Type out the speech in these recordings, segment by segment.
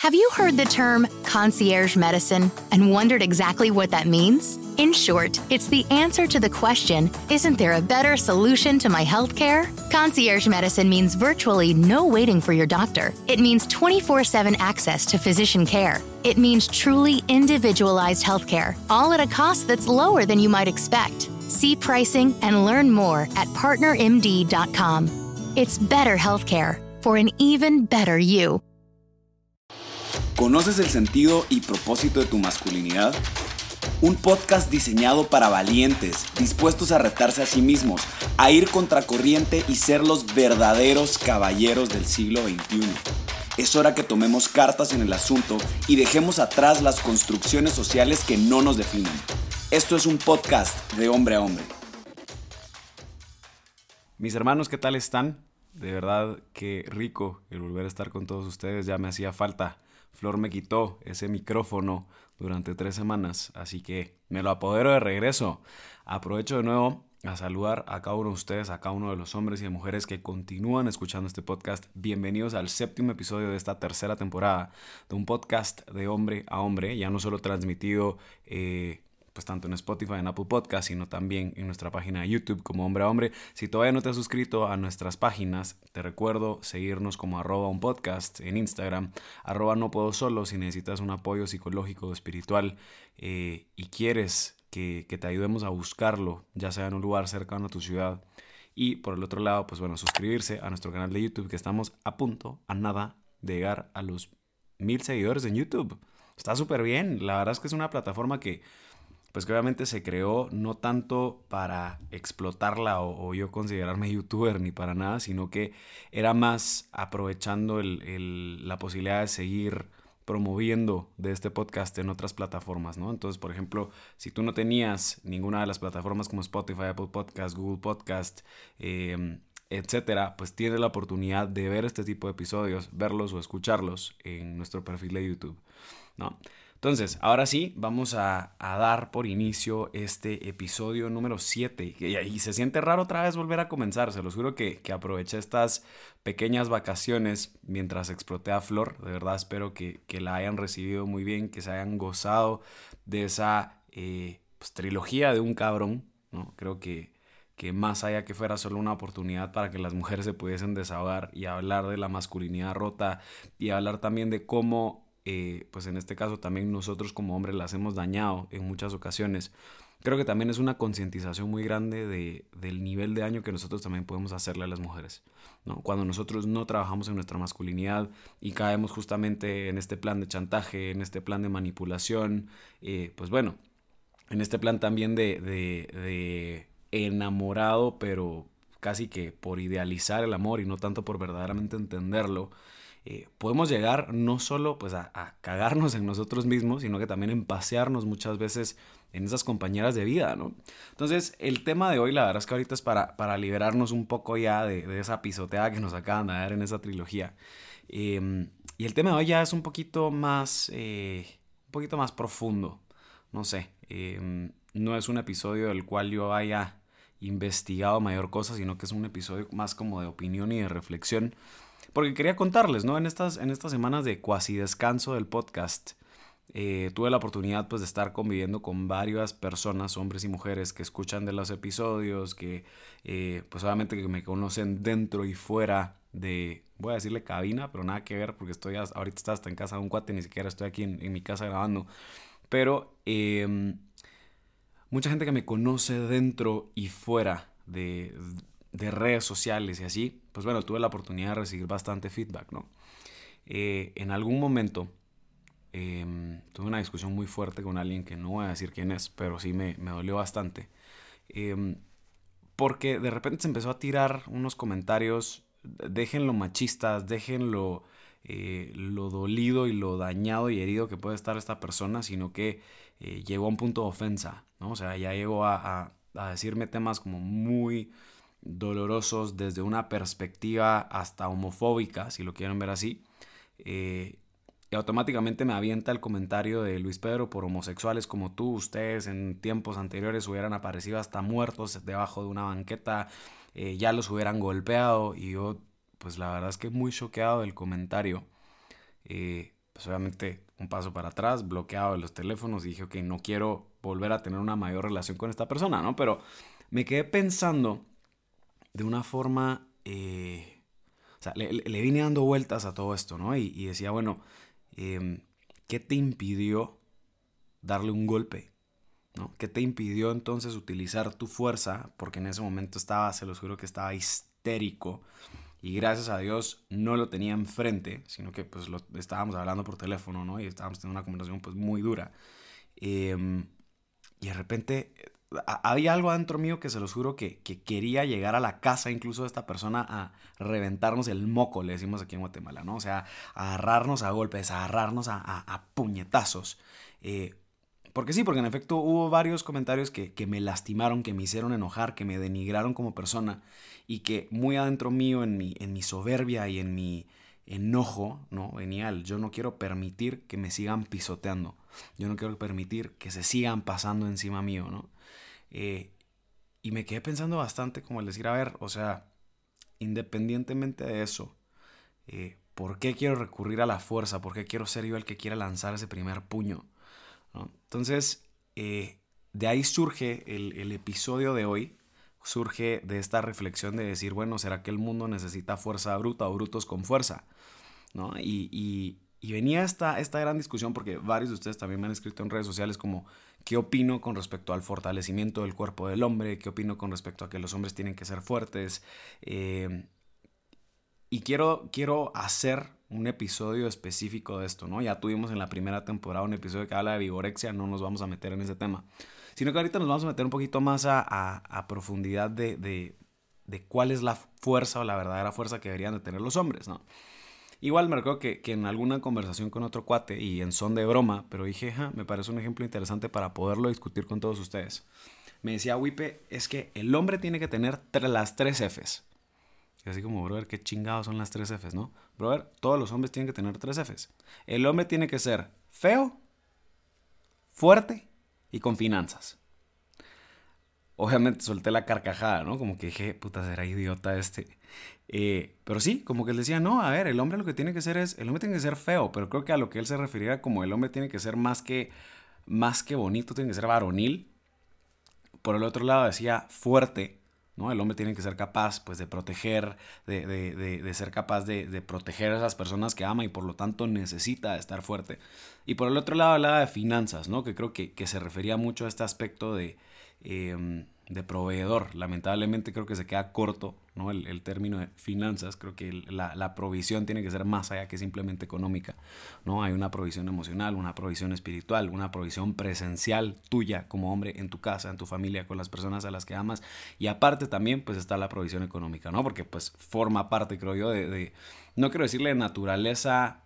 Have you heard the term concierge medicine and wondered exactly what that means? In short, it's the answer to the question Isn't there a better solution to my healthcare? Concierge medicine means virtually no waiting for your doctor. It means 24 7 access to physician care. It means truly individualized healthcare, all at a cost that's lower than you might expect. See pricing and learn more at partnermd.com. It's better healthcare for an even better you. ¿Conoces el sentido y propósito de tu masculinidad? Un podcast diseñado para valientes, dispuestos a retarse a sí mismos, a ir contracorriente y ser los verdaderos caballeros del siglo XXI. Es hora que tomemos cartas en el asunto y dejemos atrás las construcciones sociales que no nos definen. Esto es un podcast de hombre a hombre. Mis hermanos, ¿qué tal están? De verdad que rico el volver a estar con todos ustedes, ya me hacía falta. Flor me quitó ese micrófono durante tres semanas, así que me lo apodero de regreso. Aprovecho de nuevo a saludar a cada uno de ustedes, a cada uno de los hombres y mujeres que continúan escuchando este podcast. Bienvenidos al séptimo episodio de esta tercera temporada de un podcast de hombre a hombre, ya no solo transmitido eh, pues tanto en Spotify, en Apple Podcast, sino también en nuestra página de YouTube como Hombre a Hombre. Si todavía no te has suscrito a nuestras páginas, te recuerdo seguirnos como arroba un podcast en Instagram, arroba no puedo solo si necesitas un apoyo psicológico o espiritual eh, y quieres que, que te ayudemos a buscarlo, ya sea en un lugar cercano a tu ciudad. Y por el otro lado, pues bueno, suscribirse a nuestro canal de YouTube, que estamos a punto, a nada, de llegar a los mil seguidores en YouTube. Está súper bien. La verdad es que es una plataforma que pues que obviamente se creó no tanto para explotarla o, yo considerarme youtuber ni para nada, sino que era más aprovechando la posibilidad de seguir promoviendo de este podcast en otras plataformas, ¿no? Entonces, por ejemplo, si tú no tenías ninguna de las plataformas como Spotify, Apple Podcast, Google Podcast, em, etcétera, pues tienes la oportunidad de ver este tipo de episodios, verlos o escucharlos en nuestro perfil de YouTube, ¿no? Entonces, ahora sí, vamos a, dar por inicio este episodio número 7. Y, se siente raro otra vez volver a comenzar. Se los juro que, aproveché estas pequeñas vacaciones mientras exploté a Flor. De verdad espero que, la hayan recibido muy bien, que se hayan gozado de esa eh, pues, trilogía de un cabrón. ¿no? Creo que, que más allá que fuera solo una oportunidad para que las mujeres se pudiesen desahogar y hablar de la masculinidad rota y hablar también de cómo eh, pues en este caso también nosotros como hombres las hemos dañado en muchas ocasiones. Creo que también es una concientización muy grande de, del nivel de daño que nosotros también podemos hacerle a las mujeres. ¿no? Cuando nosotros no trabajamos en nuestra masculinidad y caemos justamente en este plan de chantaje, en este plan de manipulación, eh, pues bueno, en este plan también de, de enamorado, pero casi que por idealizar el amor y no tanto por verdaderamente entenderlo, eh, podemos llegar no solo pues a, cagarnos en nosotros mismos, sino que también en pasearnos muchas veces en esas compañeras de vida, ¿no? Entonces, el tema de hoy, la verdad es que ahorita es para, para liberarnos un poco ya de, esa pisoteada que nos acaban de dar en esa trilogía. Em, y el tema de hoy ya es un poquito más, eh, un poquito más profundo, no sé. Em, no es un episodio del cual yo haya investigado mayor cosa, sino que es un episodio más como de opinión y de reflexión porque quería contarles, ¿no? En estas, en estas semanas de cuasi descanso del podcast, eh, tuve la oportunidad pues de estar conviviendo con varias personas, hombres y mujeres, que escuchan de los episodios, que eh, pues obviamente que me conocen dentro y fuera de, voy a decirle cabina, pero nada que ver porque estoy ahorita está hasta en casa de un cuate, ni siquiera estoy aquí en, mi casa grabando. Pero em, mucha gente que me conoce dentro y fuera de, de redes sociales y así, pues bueno, tuve la oportunidad de recibir bastante feedback, ¿no? Eh, en algún momento em, tuve una discusión muy fuerte con alguien que no voy a decir quién es, pero sí me, dolió bastante. Em, porque de repente se empezó a tirar unos comentarios, déjenlo machistas, déjenlo eh, lo dolido y lo dañado y herido que puede estar esta persona, sino que eh, llegó a un punto de ofensa, ¿no? O sea, ya llegó a decirme temas como muy dolorosos desde una perspectiva hasta homofóbica, si lo quieren ver así. Eh, y automáticamente me avienta el comentario de Luis Pedro por homosexuales como tú, ustedes en tiempos anteriores hubieran aparecido hasta muertos debajo de una banqueta, eh, ya los hubieran golpeado y yo pues la verdad es que muy choqueado del comentario. Eh, pues obviamente un paso para atrás, bloqueado de los teléfonos y dije, ok, no quiero volver a tener una mayor relación con esta persona, ¿no? Pero me quedé pensando de una forma, eh, o sea, le, vine dando vueltas a todo esto, ¿no? Y, decía, bueno, em, ¿qué te impidió darle un golpe? ¿no? ¿Qué te impidió entonces utilizar tu fuerza? Porque en ese momento estaba, se los juro que estaba histérico y gracias a Dios no lo tenía enfrente, sino que pues lo estábamos hablando por teléfono, ¿no? Y estábamos teniendo una conversación pues muy dura. Em, y de repente había algo adentro mío que se los juro que, quería llegar a la casa incluso de esta persona a reventarnos el moco, le decimos aquí en Guatemala, ¿no? O sea, agarrarnos a golpes, agarrarnos a, a, puñetazos. Eh, porque sí, porque en efecto hubo varios comentarios que, me lastimaron, que me hicieron enojar, que me denigraron como persona y que muy adentro mío, en mi, en mi soberbia y en mi enojo, ¿no? Venía yo no quiero permitir que me sigan pisoteando, yo no quiero permitir que se sigan pasando encima mío, ¿no? Eh, y me quedé pensando bastante como el decir, a ver, o sea, independientemente de eso, eh, ¿por qué quiero recurrir a la fuerza? ¿Por qué quiero ser yo el que quiera lanzar ese primer puño? Entonces, eh, de ahí surge el, episodio de hoy, surge de esta reflexión de decir, bueno, ¿será que el mundo necesita fuerza bruta o brutos con fuerza? ¿No? Y, venía esta, esta gran discusión porque varios de ustedes también me han escrito en redes sociales como qué opino con respecto al fortalecimiento del cuerpo del hombre, qué opino con respecto a que los hombres tienen que ser fuertes. Eh, y quiero, quiero hacer un episodio específico de esto, ¿no? Ya tuvimos en la primera temporada un episodio que habla de vigorexia, no nos vamos a meter en ese tema. Sino que ahorita nos vamos a meter un poquito más a, profundidad de, de, cuál es la fuerza o la verdadera fuerza que deberían de tener los hombres, ¿no? Igual me recuerdo que, que, en alguna conversación con otro cuate y en son de broma, pero dije, me parece un ejemplo interesante para poderlo discutir con todos ustedes. Me decía Wipe, es que el hombre tiene que tener las tres Fs. Y así como, brother, qué chingados son las tres Fs, ¿no? Brother, todos los hombres tienen que tener tres Fs. El hombre tiene que ser feo, fuerte y con finanzas. Obviamente solté la carcajada, ¿no? Como que dije, puta, será idiota este. Eh, pero sí, como que él decía, no, a ver, el hombre lo que tiene que ser es, el hombre tiene que ser feo, pero creo que a lo que él se refería como el hombre tiene que ser más que, más que bonito, tiene que ser varonil. Por el otro lado decía fuerte, el hombre tiene que ser capaz pues, de proteger, de, ser capaz de, proteger a esas personas que ama y por lo tanto necesita estar fuerte. Y por el otro lado hablaba de finanzas, ¿no? que creo que, que se refería mucho a este aspecto de, em, de proveedor. Lamentablemente creo que se queda corto ¿no? el, término de finanzas. Creo que la, provisión tiene que ser más allá que simplemente económica. ¿no? Hay una provisión emocional, una provisión espiritual, una provisión presencial tuya como hombre en tu casa, en tu familia, con las personas a las que amas. Y aparte también pues está la provisión económica, ¿no? porque pues forma parte, creo yo, de, de no quiero decirle naturaleza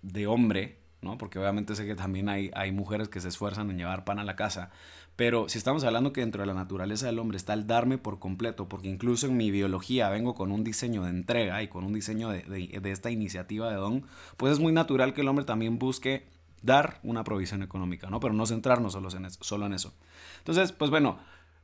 de hombre, ¿no? Porque obviamente sé que también hay, hay mujeres que se esfuerzan en llevar pan a la casa, pero si estamos hablando que dentro de la naturaleza del hombre está el darme por completo, porque incluso en mi biología vengo con un diseño de entrega y con un diseño de, esta iniciativa de don, pues es muy natural que el hombre también busque dar una provisión económica, ¿no? Pero no centrarnos solo en eso. Solo en eso. Entonces, pues bueno,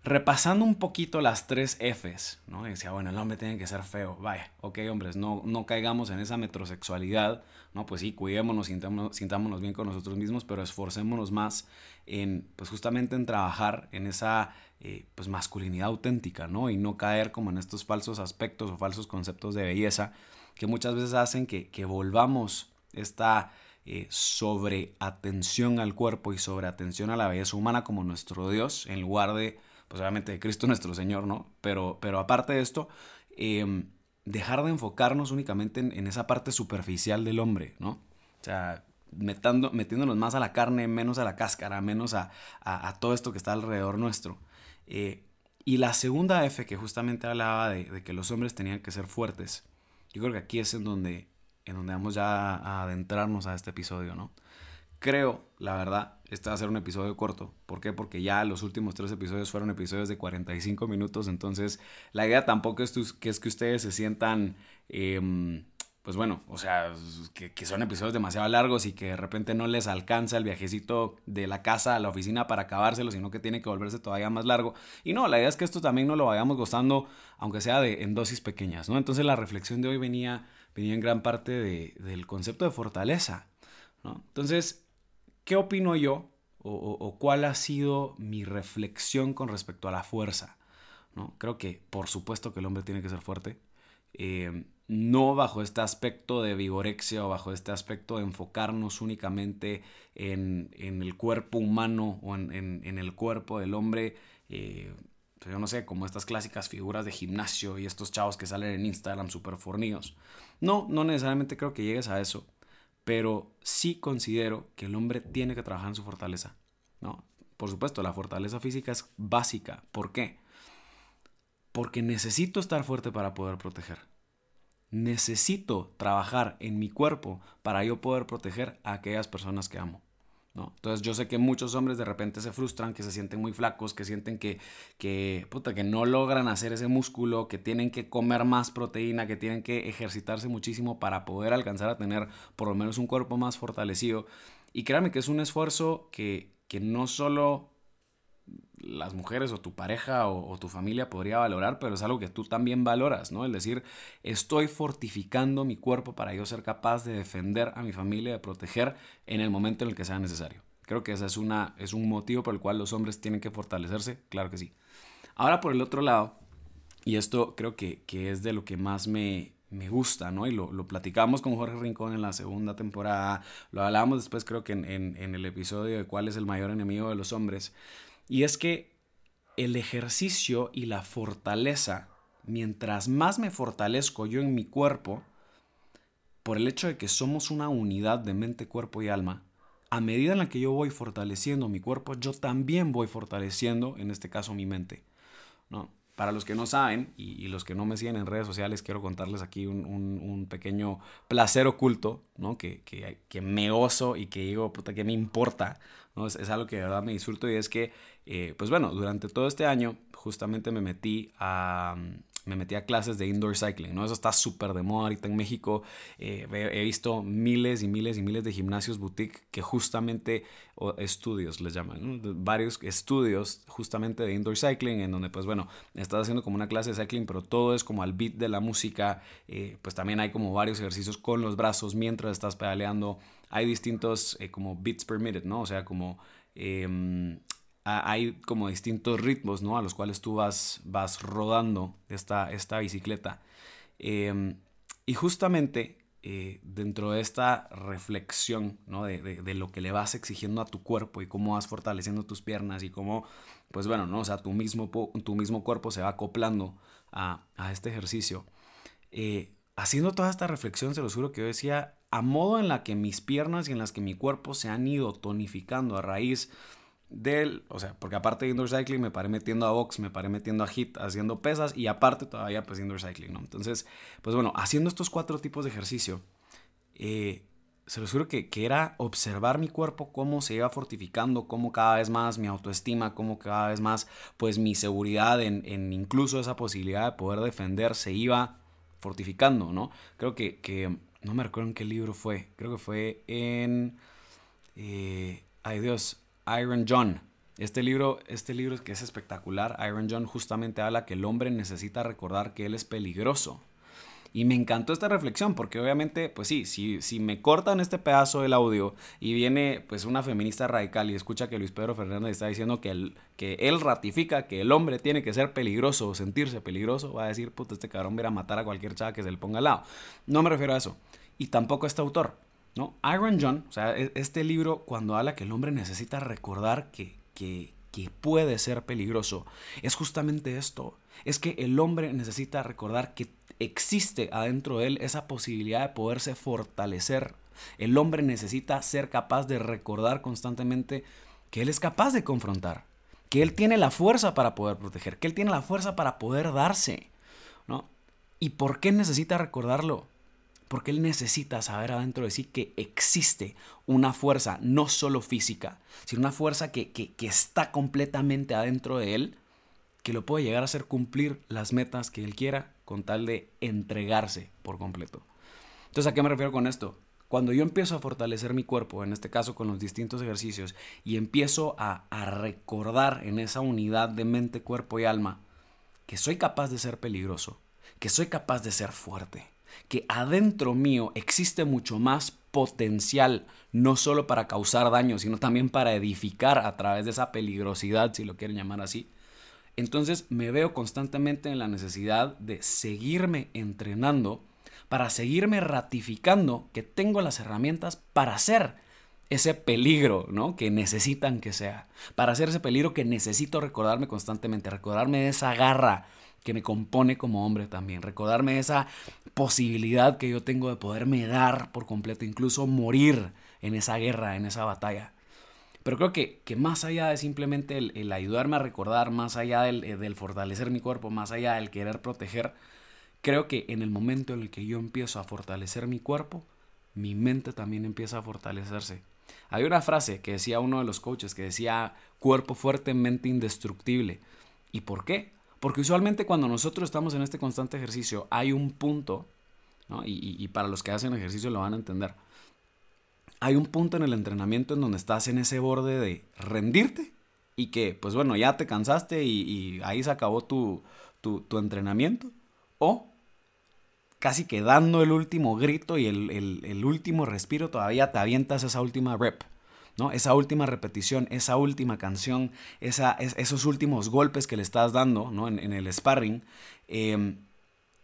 repasando un poquito las tres Fs, ¿no? decía, bueno, el hombre tiene que ser feo. Vaya, ok, hombres, no, no caigamos en esa metrosexualidad, ¿no? Pues sí, cuidémonos, sintámonos, bien con nosotros mismos, pero esforcémonos más en, pues justamente en trabajar en esa, eh, pues masculinidad auténtica, ¿no? Y no caer como en estos falsos aspectos o falsos conceptos de belleza que muchas veces hacen que, que volvamos esta eh, sobre atención al cuerpo y sobre atención a la belleza humana como nuestro Dios, en lugar de pues obviamente de Cristo nuestro Señor, ¿no? Pero, pero aparte de esto, em, dejar de enfocarnos únicamente en, esa parte superficial del hombre, ¿no? O sea, metando, metiéndonos más a la carne, menos a la cáscara, menos a, todo esto que está alrededor nuestro. Eh, y la segunda F que justamente hablaba de, de, que los hombres tenían que ser fuertes, yo creo que aquí es en donde, en donde vamos ya a adentrarnos a este episodio, ¿no? Creo, la verdad, este va a ser un episodio corto. ¿Por qué? Porque ya los últimos tres episodios fueron episodios de 45 minutos. Entonces, la idea tampoco es que, es que ustedes se sientan, em, pues bueno, o sea, que, son episodios demasiado largos y que de repente no les alcanza el viajecito de la casa a la oficina para acabárselo, sino que tiene que volverse todavía más largo. Y no, la idea es que esto también no lo vayamos gozando, aunque sea de, en dosis pequeñas, ¿no? Entonces, la reflexión de hoy venía, venía en gran parte de, del concepto de fortaleza Entonces, ¿qué opino yo o, cuál ha sido mi reflexión con respecto a la fuerza? ¿no? Creo que por supuesto que el hombre tiene que ser fuerte. Eh, no bajo este aspecto de vigorexia o bajo este aspecto de enfocarnos únicamente en, el cuerpo humano o en, el cuerpo del hombre. Eh, yo no sé, como estas clásicas figuras de gimnasio y estos chavos que salen en Instagram súper fornidos. No, no necesariamente creo que llegues a eso, pero sí considero que el hombre tiene que trabajar en su fortaleza. ¿no? Por supuesto, la fortaleza física es básica. ¿Por qué? Porque necesito estar fuerte para poder proteger. Necesito trabajar en mi cuerpo para yo poder proteger a aquellas personas que amo. ¿No? Entonces yo sé que muchos hombres de repente se frustran, que se sienten muy flacos, que sienten que, que, puta, que no logran hacer ese músculo, que tienen que comer más proteína, que tienen que ejercitarse muchísimo para poder alcanzar a tener por lo menos un cuerpo más fortalecido. Y créanme que es un esfuerzo que, que no solo las mujeres o tu pareja o, tu familia podría valorar, pero es algo que tú también valoras, ¿no? El decir, estoy fortificando mi cuerpo para yo ser capaz de defender a mi familia, de proteger en el momento en el que sea necesario. Creo que ese es, una, es un motivo por el cual los hombres tienen que fortalecerse, claro que sí. Ahora por el otro lado, y esto creo que, es de lo que más me, gusta, ¿no? Y lo, platicamos con Jorge Rincón en la segunda temporada, lo hablábamos después creo que en, en el episodio de cuál es el mayor enemigo de los hombres. Y es que el ejercicio y la fortaleza, mientras más me fortalezco yo en mi cuerpo, por el hecho de que somos una unidad de mente, cuerpo y alma, a medida en la que yo voy fortaleciendo mi cuerpo, yo también voy fortaleciendo, en este caso, mi mente. ¿no? Para los que no saben y, los que no me siguen en redes sociales, quiero contarles aquí un, pequeño placer oculto, ¿no? Que, que, me oso y que digo, puta, que me importa, ¿no? Es, algo que de verdad me disfruto y es que, eh, pues bueno, durante todo este año justamente me metí a, me metí a clases de indoor cycling, ¿no? Eso está súper de moda ahorita en México. Eh, he visto miles y miles y miles de gimnasios boutique que justamente, o estudios les llaman, varios estudios justamente de indoor cycling, en donde pues bueno, estás haciendo como una clase de cycling, pero todo es como al beat de la música, eh, pues también hay como varios ejercicios con los brazos mientras estás pedaleando. Hay distintos eh, como beats per minute, ¿no? O sea, como em, hay como distintos ritmos, ¿no? A los cuales tú vas, vas rodando esta, esta bicicleta. Em, y justamente eh, dentro de esta reflexión, ¿no? De, lo que le vas exigiendo a tu cuerpo y cómo vas fortaleciendo tus piernas y cómo, pues bueno, ¿no? O sea, tu mismo, tu mismo cuerpo se va acoplando a, este ejercicio. Eh, haciendo toda esta reflexión, se lo juro que yo decía, a modo en la que mis piernas y en las que mi cuerpo se han ido tonificando a raíz del, o sea, porque aparte de indoor cycling me paré metiendo a box, me paré metiendo a hit, haciendo pesas y aparte todavía pues indoor cycling, ¿no? Entonces, pues bueno, haciendo estos cuatro tipos de ejercicio, eh, se los juro que, que, era observar mi cuerpo, cómo se iba fortificando, cómo cada vez más mi autoestima, cómo cada vez más pues mi seguridad en, en incluso esa posibilidad de poder defender se iba fortificando, ¿no? Creo que, que no me recuerdo en qué libro fue, creo que fue en... Eh, ay Dios, Iron John. Este libro, este libro que es espectacular, Iron John justamente habla que el hombre necesita recordar que él es peligroso. Y me encantó esta reflexión porque obviamente, pues sí, si, si me cortan este pedazo del audio y viene pues una feminista radical y escucha que Luis Pedro Fernández está diciendo que él, que él ratifica que el hombre tiene que ser peligroso o sentirse peligroso, va a decir, puta, este cabrón va a matar a cualquier chava que se le ponga al lado. No me refiero a eso. Y tampoco a este autor. ¿no? Iron John, o sea, e, este libro cuando habla que el hombre necesita recordar que, que, puede ser peligroso, es justamente esto, es que el hombre necesita recordar que existe adentro de él esa posibilidad de poderse fortalecer. El hombre necesita ser capaz de recordar constantemente que él es capaz de confrontar, que él tiene la fuerza para poder proteger, que él tiene la fuerza para poder darse, ¿no? ¿Y por qué necesita recordarlo? porque él necesita saber adentro de sí que existe una fuerza, no solo física, sino una fuerza que, está completamente adentro de él, que lo puede llegar a hacer cumplir las metas que él quiera con tal de entregarse por completo. Entonces, ¿a qué me refiero con esto? Cuando yo empiezo a fortalecer mi cuerpo, en este caso con los distintos ejercicios, y empiezo a, a recordar en esa unidad de mente, cuerpo y alma que soy capaz de ser peligroso, que soy capaz de ser fuerte, que adentro mío existe mucho más potencial, no solo para causar daño, sino también para edificar a través de esa peligrosidad, si lo quieren llamar así. Entonces me veo constantemente en la necesidad de seguirme entrenando para seguirme ratificando que tengo las herramientas para ser ese peligro, ¿no? Que necesitan que sea. Para ser ese peligro que necesito recordarme constantemente, recordarme de esa garra que me compone como hombre también, recordarme de esa posibilidad que yo tengo de poderme dar por completo, incluso morir en esa guerra, en esa batalla. Pero creo que, que más allá de simplemente el, ayudarme a recordar, más allá del, eh, del fortalecer mi cuerpo, más allá del querer proteger, creo que en el momento en el que yo empiezo a fortalecer mi cuerpo, mi mente también empieza a fortalecerse. Hay una frase que decía uno de los coaches que decía cuerpo fuerte, mente indestructible. ¿Y por qué? Porque usualmente cuando nosotros estamos en este constante ejercicio hay un punto, y, y para los que hacen ejercicio lo van a entender, hay un punto en el entrenamiento en donde estás en ese borde de rendirte y que, pues bueno, ya te cansaste y, ahí se acabó tu, entrenamiento. O casi que dando el último grito y el, último respiro, todavía te avientas esa última rep, ¿no? Esa última repetición, esa última canción, esos últimos golpes que le estás dando, ¿no? En, el sparring. Em,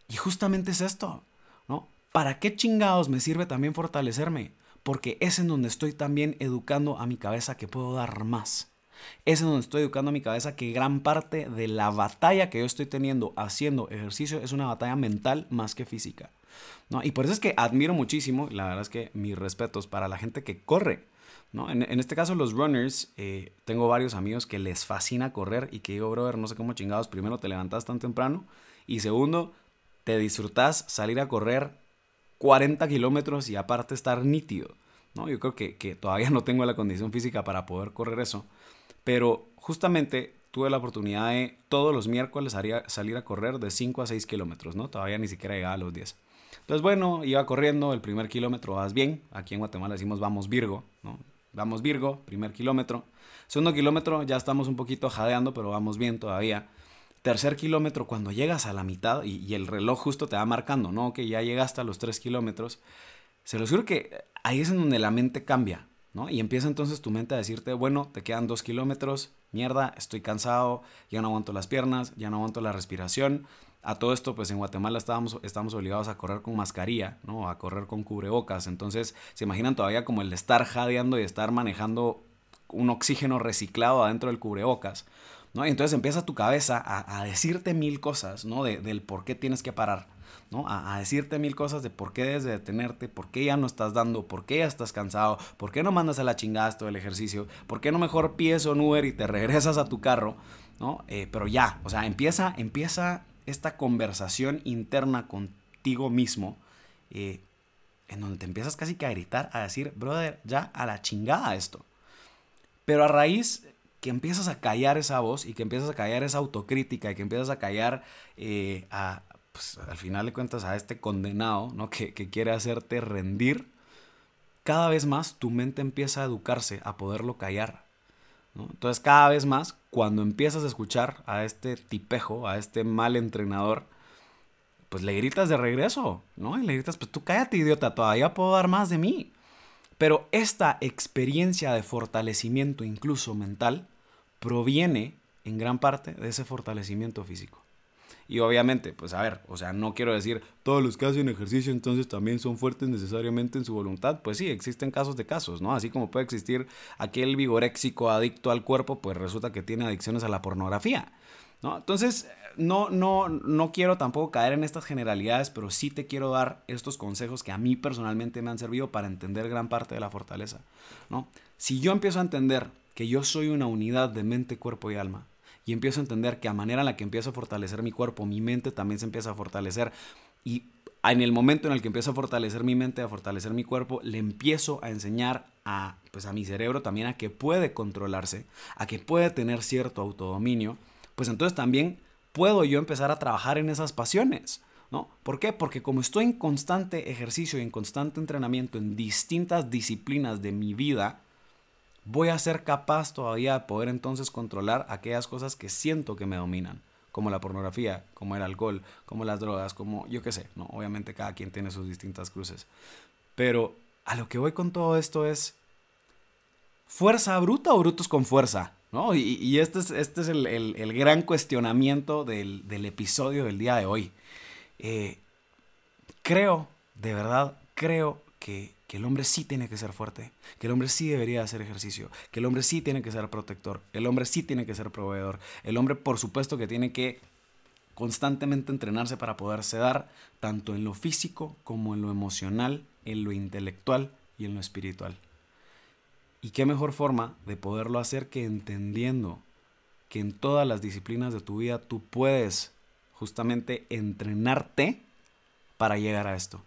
y justamente es esto, ¿no? ¿Para qué chingados me sirve también fortalecerme? Porque es en donde estoy también educando a mi cabeza que puedo dar más. Es en donde estoy educando a mi cabeza que gran parte de la batalla que yo estoy teniendo haciendo ejercicio es una batalla mental más que física. ¿no? Y por eso es que admiro muchísimo, la verdad es que mis respetos para la gente que corre. ¿no? En, este caso los runners, eh, tengo varios amigos que les fascina correr y que digo, brother, no sé cómo chingados, primero te levantas tan temprano y segundo, te disfrutas salir a correr 40 kilómetros y aparte estar nítido. ¿no? Yo creo que, que todavía no tengo la condición física para poder correr eso. Pero justamente tuve la oportunidad de todos los miércoles salir a correr de 5 a 6 kilómetros, ¿no? Todavía ni siquiera llegaba a los 10. Entonces, bueno, iba corriendo, el primer kilómetro vas bien. Aquí en Guatemala decimos vamos Virgo, ¿no? Vamos Virgo, primer kilómetro. Segundo kilómetro ya estamos un poquito jadeando, pero vamos bien todavía. Tercer kilómetro, cuando llegas a la mitad y, el reloj justo te va marcando, ¿no? Que ya llegaste a los 3 kilómetros. Se lo juro que ahí es en donde la mente cambia. Y empieza entonces tu mente a decirte, bueno, te quedan dos kilómetros, mierda, estoy cansado, ya no aguanto las piernas, ya no aguanto la respiración. A todo esto, pues en Guatemala estábamos, estamos obligados a correr con mascarilla, ¿no? A correr con cubrebocas. Entonces, se imaginan todavía como el estar jadeando y estar manejando un oxígeno reciclado adentro del cubrebocas. ¿No? Entonces empieza tu cabeza a, decirte mil cosas, ¿no? del por qué tienes que parar. ¿no? A, decirte mil cosas de por qué debes de detenerte, por qué ya no estás dando, por qué ya estás cansado, por qué no mandas a la chingada todo el ejercicio, por qué no mejor pides un Uber y te regresas a tu carro, ¿no? Eh, pero ya, o sea, empieza, empieza esta conversación interna contigo mismo, eh, en donde te empiezas casi que a gritar, a decir, brother, ya a la chingada esto. Pero a raíz que empiezas a callar esa voz y que empiezas a callar esa autocrítica y que empiezas a callar eh, a, pues, al final de cuentas a este condenado, ¿no? Que, quiere hacerte rendir, cada vez más tu mente empieza a educarse a poderlo callar. Entonces cada vez más, cuando empiezas a escuchar a este tipejo, a este mal entrenador, pues le gritas de regreso, ¿no? Y le gritas, pues tú cállate, idiota, todavía puedo dar más de mí. Pero esta experiencia de fortalecimiento, incluso mental, proviene en gran parte de ese fortalecimiento físico. Y obviamente, pues a ver, o sea, no quiero decir todos los que hacen ejercicio entonces también son fuertes necesariamente en su voluntad. Pues sí, existen casos de casos, ¿no? Así como puede existir aquel vigoréxico adicto al cuerpo, pues resulta que tiene adicciones a la pornografía. ¿No? Entonces, no, no, no quiero tampoco caer en estas generalidades, pero sí te quiero dar estos consejos que a mí personalmente me han servido para entender gran parte de la fortaleza. ¿no? Si yo empiezo a entender que yo soy una unidad de mente, cuerpo y alma, y empiezo a entender que a manera en la que empiezo a fortalecer mi cuerpo, mi mente también se empieza a fortalecer. Y en el momento en el que empiezo a fortalecer mi mente, a fortalecer mi cuerpo, le empiezo a enseñar a, pues a mi cerebro también a que puede controlarse, a que puede tener cierto autodominio, pues entonces también puedo yo empezar a trabajar en esas pasiones. ¿No? ¿Por qué? Porque como estoy en constante ejercicio y en constante entrenamiento en distintas disciplinas de mi vida, voy a ser capaz todavía de poder entonces controlar aquellas cosas que siento que me dominan, como la pornografía, como el alcohol, como las drogas, como yo qué sé, ¿no? Obviamente cada quien tiene sus distintas cruces. Pero a lo que voy con todo esto es fuerza bruta o brutos con fuerza. ¿no? Y, este es, este es el, gran cuestionamiento del, episodio del día de hoy. Eh, creo, de verdad, creo que, que, el hombre sí tiene que ser fuerte, que el hombre sí debería hacer ejercicio, que el hombre sí tiene que ser protector, el hombre sí tiene que ser proveedor, el hombre por supuesto que tiene que constantemente entrenarse para poderse dar tanto en lo físico como en lo emocional, en lo intelectual y en lo espiritual. Y qué mejor forma de poderlo hacer que entendiendo que en todas las disciplinas de tu vida tú puedes justamente entrenarte para llegar a esto.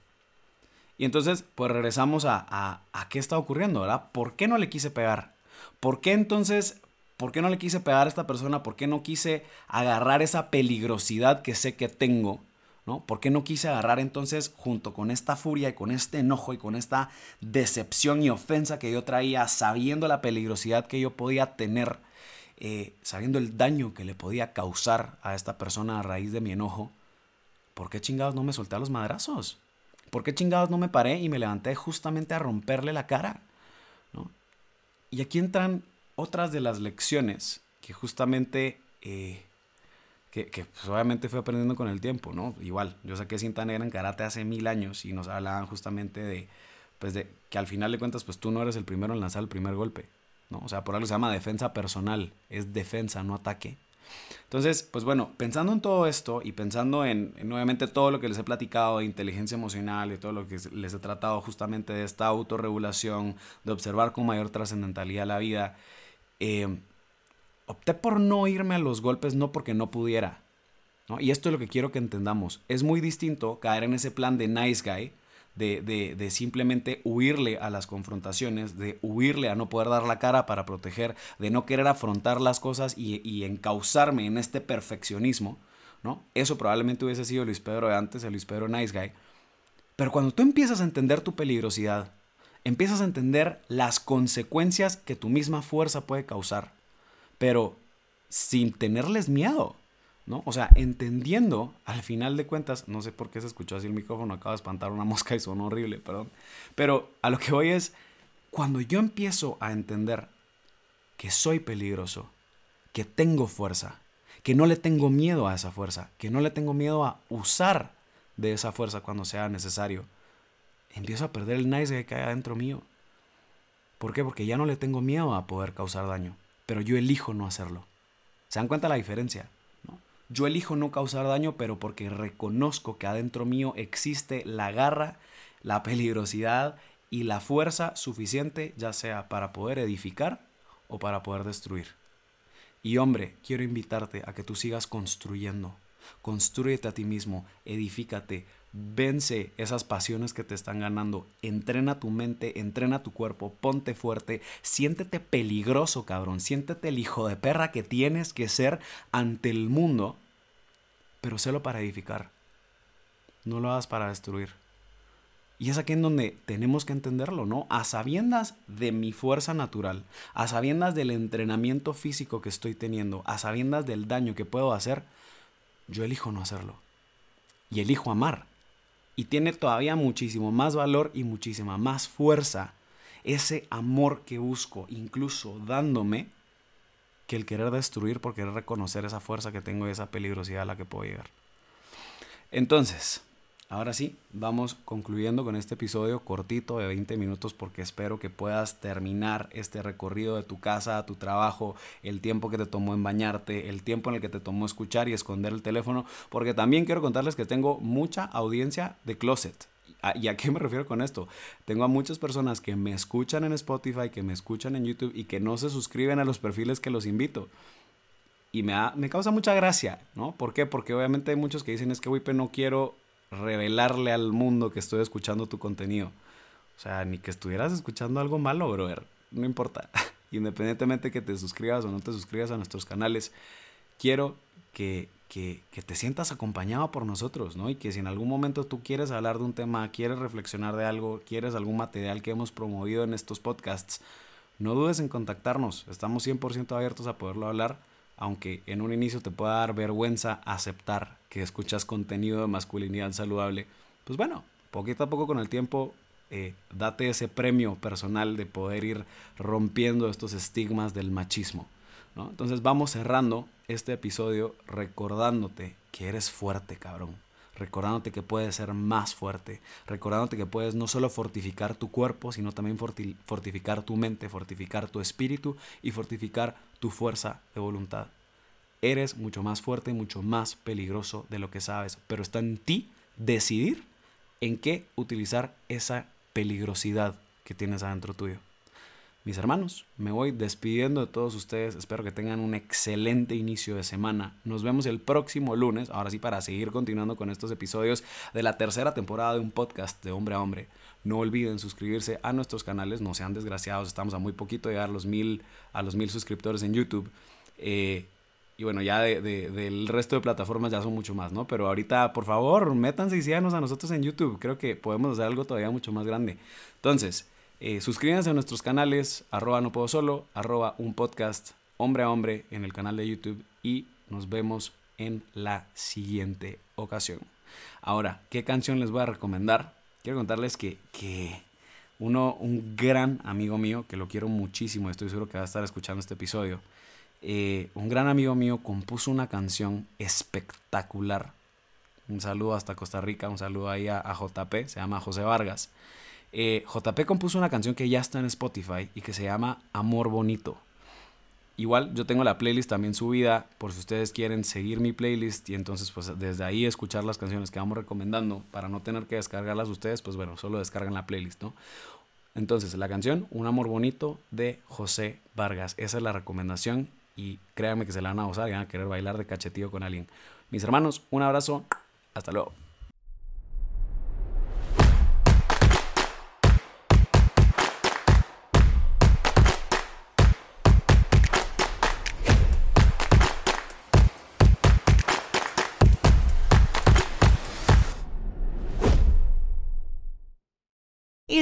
Y entonces, pues regresamos a, a, qué está ocurriendo, ¿verdad? ¿Por qué no le quise pegar? ¿Por qué entonces, por qué no le quise pegar a esta persona? ¿Por qué no quise agarrar esa peligrosidad que sé que tengo? ¿no? ¿Por qué no quise agarrar entonces junto con esta furia y con este enojo y con esta decepción y ofensa que yo traía, sabiendo la peligrosidad que yo podía tener, eh, sabiendo el daño que le podía causar a esta persona a raíz de mi enojo? ¿Por qué chingados no me solté a los madrazos? ¿Por qué chingados no me paré y me levanté justamente a romperle la cara? Y aquí entran otras de las lecciones que justamente eh, que, pues, obviamente fue aprendiendo con el tiempo, ¿no? Igual, yo saqué cinta negra en karate hace mil años y nos hablaban justamente de, pues de que al final de cuentas, pues tú no eres el primero en lanzar el primer golpe, ¿no? O sea, por algo se llama defensa personal, es defensa, no ataque. Entonces, pues bueno, pensando en todo esto y pensando en, nuevamente todo lo que les he platicado de inteligencia emocional y todo lo que les he tratado justamente de esta autorregulación, de observar con mayor trascendentalidad la vida, eh, opté por no irme a los golpes no porque no pudiera. Y esto es lo que quiero que entendamos. Es muy distinto caer en ese plan de nice guy, de, simplemente huirle a las confrontaciones, de huirle a no poder dar la cara para proteger, de no querer afrontar las cosas y, y encauzarme en este perfeccionismo. ¿no? Eso probablemente hubiese sido Luis Pedro de antes, el Luis Pedro nice guy. Pero cuando tú empiezas a entender tu peligrosidad, empiezas a entender las consecuencias que tu misma fuerza puede causar, pero sin tenerles miedo, ¿no? O sea, entendiendo, al final de cuentas, no sé por qué se escuchó así el micrófono, acaba de espantar una mosca y sonó horrible, perdón. Pero a lo que voy es, cuando yo empiezo a entender que soy peligroso, que tengo fuerza, que no le tengo miedo a esa fuerza, que no le tengo miedo a usar de esa fuerza cuando sea necesario, empiezo a perder el nice que hay adentro mío. ¿Por qué? Porque ya no le tengo miedo a poder causar daño pero yo elijo no hacerlo. ¿Se dan cuenta la diferencia? Yo elijo no causar daño, pero porque reconozco que adentro mío existe la garra, la peligrosidad y la fuerza suficiente, ya sea para poder edificar o para poder destruir. Y hombre, quiero invitarte a que tú sigas construyendo. Construyete a ti mismo, edifícate, Vence esas pasiones que te están ganando. Entrena tu mente, entrena tu cuerpo, ponte fuerte, siéntete peligroso, cabrón. Siéntete el hijo de perra que tienes que ser ante el mundo, pero sélo para edificar. No lo hagas para destruir. Y es aquí en donde tenemos que entenderlo, ¿no? A sabiendas de mi fuerza natural, a sabiendas del entrenamiento físico que estoy teniendo, a sabiendas del daño que puedo hacer, yo elijo no hacerlo. Y elijo amar y tiene todavía muchísimo más valor y muchísima más fuerza ese amor que busco, incluso dándome, que el querer destruir por querer reconocer esa fuerza que tengo y esa peligrosidad a la que puedo llegar. Entonces, Ahora sí, vamos concluyendo con este episodio cortito de 20 minutos porque espero que puedas terminar este recorrido de tu casa tu trabajo, el tiempo que te tomó en bañarte, el tiempo en el que te tomó escuchar y esconder el teléfono, porque también quiero contarles que tengo mucha audiencia de closet. ¿Y a qué me refiero con esto? Tengo a muchas personas que me escuchan en Spotify, que me escuchan en YouTube y que no se suscriben a los perfiles que los invito y me, me causa mucha gracia, ¿no? ¿Por qué? Porque obviamente hay muchos que dicen es que, Wipe, no quiero revelarle al mundo que estoy escuchando tu contenido. O sea, ni que estuvieras escuchando algo malo, brother. No importa. Independientemente que te suscribas o no te suscribas a nuestros canales, quiero que, que, que, te sientas acompañado por nosotros, ¿no? Y que si en algún momento tú quieres hablar de un tema, quieres reflexionar de algo, quieres algún material que hemos promovido en estos podcasts, no dudes en contactarnos. Estamos 100% abiertos a poderlo hablar aunque en un inicio te pueda dar vergüenza aceptar que escuchas contenido de masculinidad saludable, pues bueno, poquito a poco con el tiempo eh, date ese premio personal de poder ir rompiendo estos estigmas del machismo. Entonces vamos cerrando este episodio recordándote que eres fuerte, cabrón. Recordándote que puedes ser más fuerte. Recordándote que puedes no solo fortificar tu cuerpo, sino también fortificar tu mente, fortificar tu espíritu y fortificar tu fuerza de voluntad. Eres mucho más fuerte mucho más peligroso de lo que sabes, pero está en ti decidir en qué utilizar esa peligrosidad que tienes adentro tuyo. Mis hermanos, me voy despidiendo de todos ustedes. Espero que tengan un excelente inicio de semana. Nos vemos el próximo lunes, ahora sí, para seguir continuando con estos episodios de la tercera temporada de un podcast de hombre a hombre. No olviden suscribirse a nuestros canales, no sean desgraciados, estamos a muy poquito de llegar a los mil, a los mil suscriptores en YouTube. Eh, y bueno, ya del resto de plataformas ya son mucho más, ¿no? Pero ahorita, por favor, métanse y síganos a nosotros en YouTube. Creo que podemos hacer algo todavía mucho más grande. Entonces, eh, suscríbanse a nuestros canales, arroba no puedo solo, arroba un podcast hombre a hombre en el canal de YouTube y nos vemos en la siguiente ocasión. Ahora, ¿qué canción les voy a recomendar? Quiero contarles que, que uno, un gran amigo mío, que lo quiero muchísimo, estoy seguro que va a estar escuchando este episodio, eh, un gran amigo mío compuso una canción espectacular. Un saludo hasta Costa Rica, un saludo ahí a JP, se llama José Vargas. Eh, JP compuso una canción que ya está en Spotify y que se llama Amor Bonito. Igual yo tengo la playlist también subida por si ustedes quieren seguir mi playlist y entonces pues desde ahí escuchar las canciones que vamos recomendando para no tener que descargarlas ustedes, pues bueno, solo descargan la playlist, ¿no? Entonces la canción Un Amor Bonito de José Vargas, esa es la recomendación y créanme que se la van a usar y van a querer bailar de cachetío con alguien. Mis hermanos, un abrazo, hasta luego.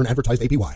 earn advertised APY.